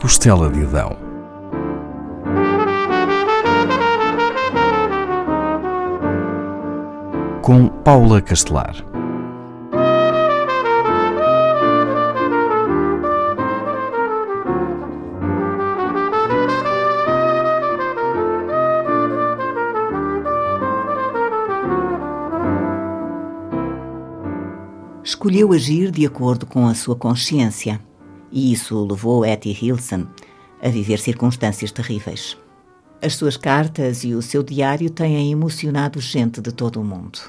costela de Adão. Com Paula Castelar. Escolheu agir de acordo com a sua consciência, e isso levou Etty Hilson a viver circunstâncias terríveis. As suas cartas e o seu diário têm emocionado gente de todo o mundo.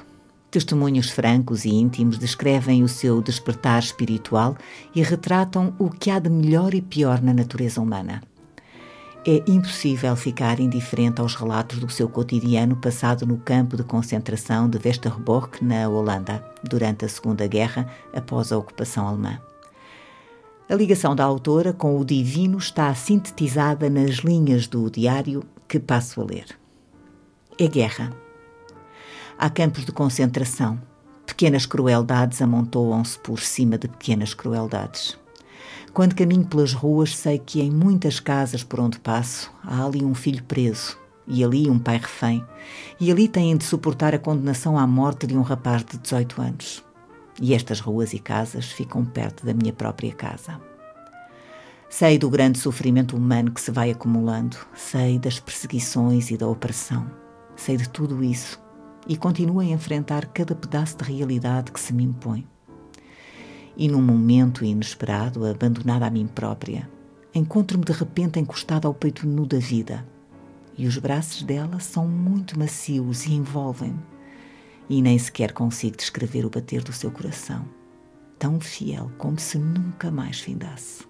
Testemunhos francos e íntimos descrevem o seu despertar espiritual e retratam o que há de melhor e pior na natureza humana. É impossível ficar indiferente aos relatos do seu cotidiano passado no campo de concentração de Westerbork, na Holanda, durante a Segunda Guerra, após a ocupação alemã. A ligação da autora com o divino está sintetizada nas linhas do diário que passo a ler. É guerra. Há campos de concentração. Pequenas crueldades amontoam-se por cima de pequenas crueldades. Quando caminho pelas ruas, sei que em muitas casas por onde passo há ali um filho preso e ali um pai refém, e ali têm de suportar a condenação à morte de um rapaz de 18 anos. E estas ruas e casas ficam perto da minha própria casa. Sei do grande sofrimento humano que se vai acumulando, sei das perseguições e da opressão, sei de tudo isso e continuo a enfrentar cada pedaço de realidade que se me impõe e num momento inesperado, abandonada a mim própria, encontro-me de repente encostada ao peito nu da vida. E os braços dela são muito macios e envolvem-me. E nem sequer consigo descrever o bater do seu coração, tão fiel como se nunca mais findasse.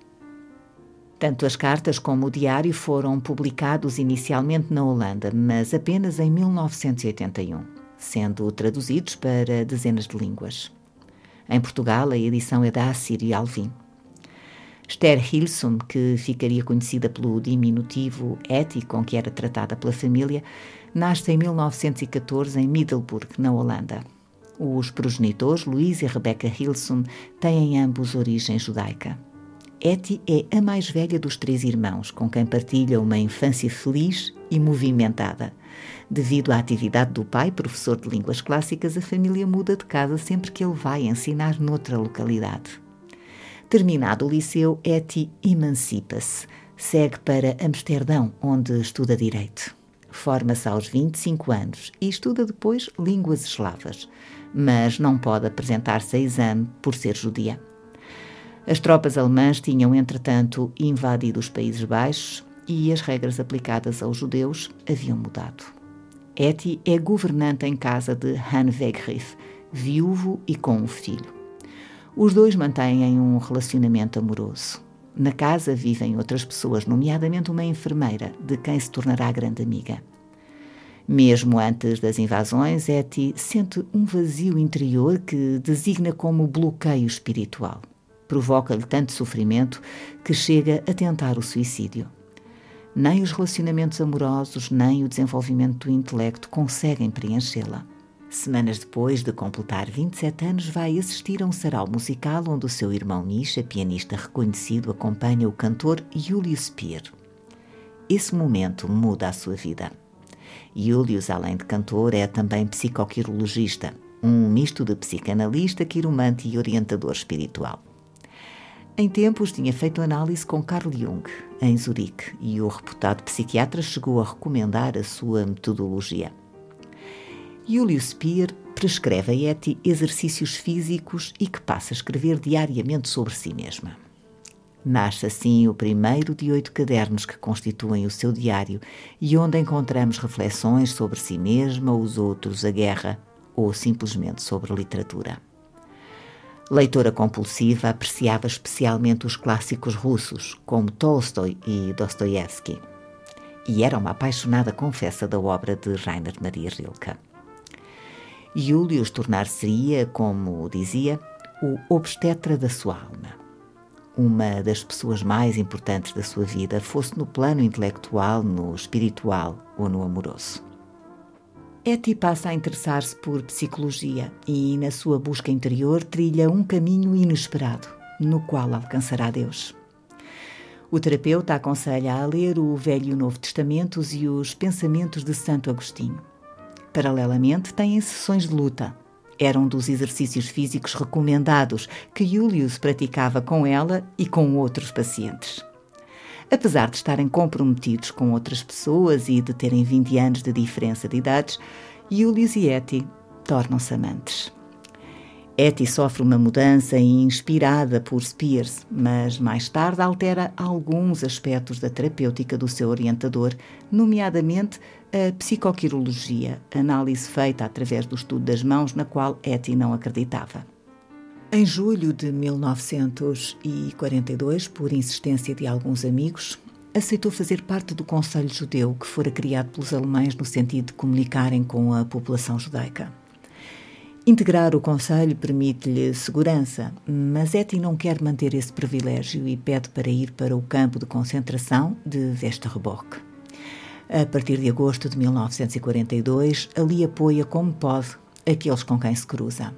Tanto as cartas como o diário foram publicados inicialmente na Holanda, mas apenas em 1981, sendo traduzidos para dezenas de línguas. Em Portugal, a edição é da Assírio Alvim. Esther Hilson, que ficaria conhecida pelo diminutivo Etty, com que era tratada pela família, nasce em 1914 em Middelburg, na Holanda. Os progenitores, Luís e Rebecca Hilson, têm ambos origem judaica. Etty é a mais velha dos três irmãos, com quem partilha uma infância feliz e movimentada. Devido à atividade do pai, professor de línguas clássicas, a família muda de casa sempre que ele vai ensinar noutra localidade. Terminado o liceu, Etty emancipa-se. Segue para Amsterdão, onde estuda Direito. Forma-se aos 25 anos e estuda depois línguas eslavas, mas não pode apresentar-se a exame por ser judia. As tropas alemãs tinham, entretanto, invadido os Países Baixos e as regras aplicadas aos judeus haviam mudado. Etty é governante em casa de Han Wegrif, viúvo e com um filho. Os dois mantêm um relacionamento amoroso. Na casa vivem outras pessoas, nomeadamente uma enfermeira, de quem se tornará grande amiga. Mesmo antes das invasões, Etty sente um vazio interior que designa como bloqueio espiritual. Provoca-lhe tanto sofrimento que chega a tentar o suicídio. Nem os relacionamentos amorosos, nem o desenvolvimento do intelecto conseguem preenchê-la. Semanas depois de completar 27 anos, vai assistir a um sarau musical onde o seu irmão Misha, pianista reconhecido, acompanha o cantor Julius Speer. Esse momento muda a sua vida. Julius, além de cantor, é também psicoquirologista, um misto de psicanalista, quiromante e orientador espiritual. Em tempos tinha feito análise com Carl Jung, em Zurique, e o reputado psiquiatra chegou a recomendar a sua metodologia. Julius Speer prescreve a Etty exercícios físicos e que passa a escrever diariamente sobre si mesma. Nasce assim o primeiro de oito cadernos que constituem o seu diário e onde encontramos reflexões sobre si mesma, os outros, a guerra ou simplesmente sobre literatura. Leitora compulsiva, apreciava especialmente os clássicos russos, como Tolstói e Dostoiévski. E era uma apaixonada confessa da obra de Rainer Maria Rilke. Julius tornar-se-ia, como dizia, o obstetra da sua alma. Uma das pessoas mais importantes da sua vida, fosse no plano intelectual, no espiritual ou no amoroso. Etty passa a interessar-se por psicologia e, na sua busca interior, trilha um caminho inesperado, no qual alcançará Deus. O terapeuta aconselha a ler o Velho e o Novo Testamentos e os Pensamentos de Santo Agostinho. Paralelamente, têm sessões de luta. Era um dos exercícios físicos recomendados que Julius praticava com ela e com outros pacientes. Apesar de estarem comprometidos com outras pessoas e de terem 20 anos de diferença de idades, Julius e Etty tornam-se amantes. Etty sofre uma mudança inspirada por Spears, mas mais tarde altera alguns aspectos da terapêutica do seu orientador, nomeadamente a psicoquirologia, análise feita através do estudo das mãos, na qual Etty não acreditava. Em julho de 1942, por insistência de alguns amigos, aceitou fazer parte do Conselho Judeu que fora criado pelos alemães no sentido de comunicarem com a população judaica. Integrar o Conselho permite-lhe segurança, mas Eti não quer manter esse privilégio e pede para ir para o campo de concentração de Westerbork. A partir de agosto de 1942, ali apoia como pode aqueles com quem se cruza.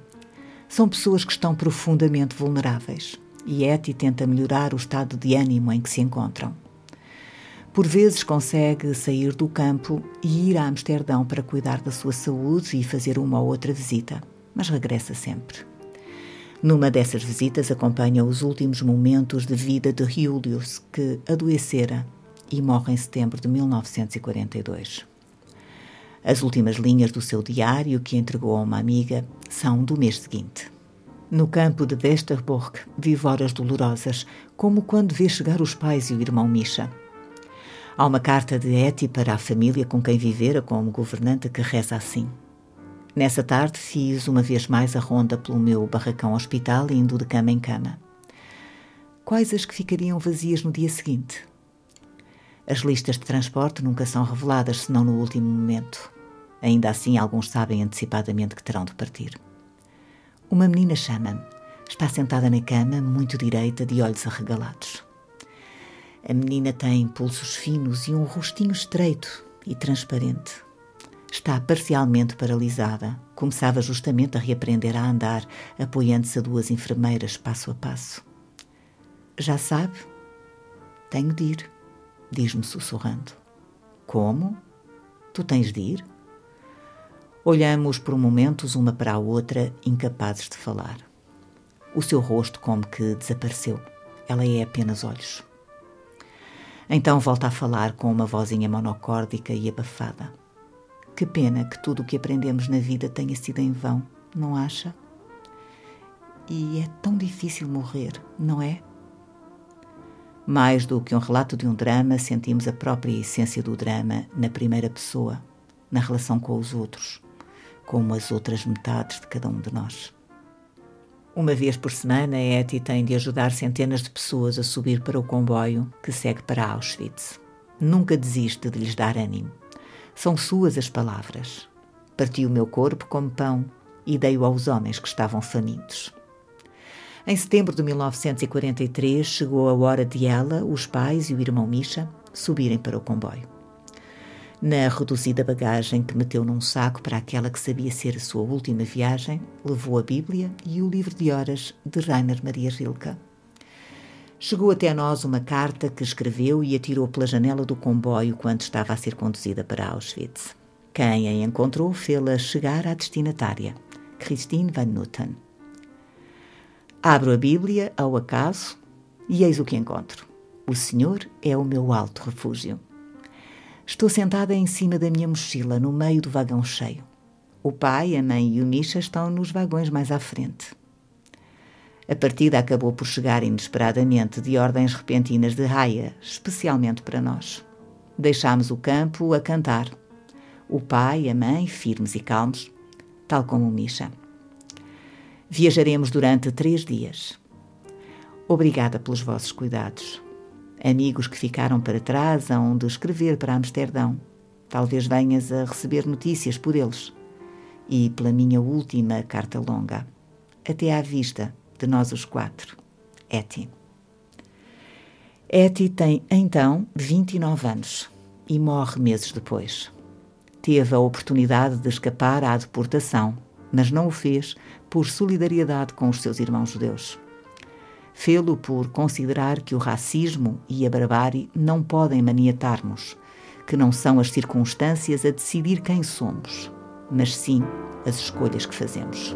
São pessoas que estão profundamente vulneráveis e Eti tenta melhorar o estado de ânimo em que se encontram. Por vezes consegue sair do campo e ir a Amsterdão para cuidar da sua saúde e fazer uma ou outra visita, mas regressa sempre. Numa dessas visitas acompanha os últimos momentos de vida de Julius, que adoecera e morre em setembro de 1942. As últimas linhas do seu diário, que entregou a uma amiga, são do mês seguinte. No campo de Westerbork vive horas dolorosas, como quando vê chegar os pais e o irmão Misha. Há uma carta de Eti para a família com quem vivera como governante que reza assim. Nessa tarde fiz uma vez mais a ronda pelo meu barracão hospital, indo de cama em cama. Quais as que ficariam vazias no dia seguinte? As listas de transporte nunca são reveladas senão no último momento. Ainda assim, alguns sabem antecipadamente que terão de partir. Uma menina chama-me. Está sentada na cama, muito direita, de olhos arregalados. A menina tem pulsos finos e um rostinho estreito e transparente. Está parcialmente paralisada. Começava justamente a reaprender a andar, apoiando-se a duas enfermeiras passo a passo. Já sabe? Tenho de ir, diz-me sussurrando. Como? Tu tens de ir? Olhamos por momentos uma para a outra, incapazes de falar. O seu rosto como que desapareceu. Ela é apenas olhos. Então volta a falar com uma vozinha monocórdica e abafada. Que pena que tudo o que aprendemos na vida tenha sido em vão, não acha? E é tão difícil morrer, não é? Mais do que um relato de um drama, sentimos a própria essência do drama na primeira pessoa, na relação com os outros como as outras metades de cada um de nós. Uma vez por semana, a Etty tem de ajudar centenas de pessoas a subir para o comboio que segue para Auschwitz. Nunca desiste de lhes dar ânimo. São suas as palavras. Parti o meu corpo como pão e dei-o aos homens que estavam famintos. Em setembro de 1943, chegou a hora de ela, os pais e o irmão Misha subirem para o comboio na reduzida bagagem que meteu num saco para aquela que sabia ser a sua última viagem, levou a Bíblia e o livro de horas de Rainer Maria Rilke. Chegou até nós uma carta que escreveu e atirou pela janela do comboio quando estava a ser conduzida para Auschwitz. Quem a encontrou fê-la chegar à destinatária, Christine Van Nutten. Abro a Bíblia ao acaso e eis o que encontro. O Senhor é o meu alto refúgio. Estou sentada em cima da minha mochila, no meio do vagão cheio. O pai, a mãe e o Misha estão nos vagões mais à frente. A partida acabou por chegar inesperadamente, de ordens repentinas de raia, especialmente para nós. Deixámos o campo a cantar. O pai, a mãe, firmes e calmos, tal como o Misha. Viajaremos durante três dias. Obrigada pelos vossos cuidados. Amigos que ficaram para trás hão de escrever para Amsterdão. Talvez venhas a receber notícias por eles. E pela minha última carta longa. Até à vista de nós os quatro. Etty. Etty tem então 29 anos e morre meses depois. Teve a oportunidade de escapar à deportação, mas não o fez por solidariedade com os seus irmãos judeus. Fê-lo por considerar que o racismo e a barbárie não podem maniatar-nos, que não são as circunstâncias a decidir quem somos, mas sim as escolhas que fazemos.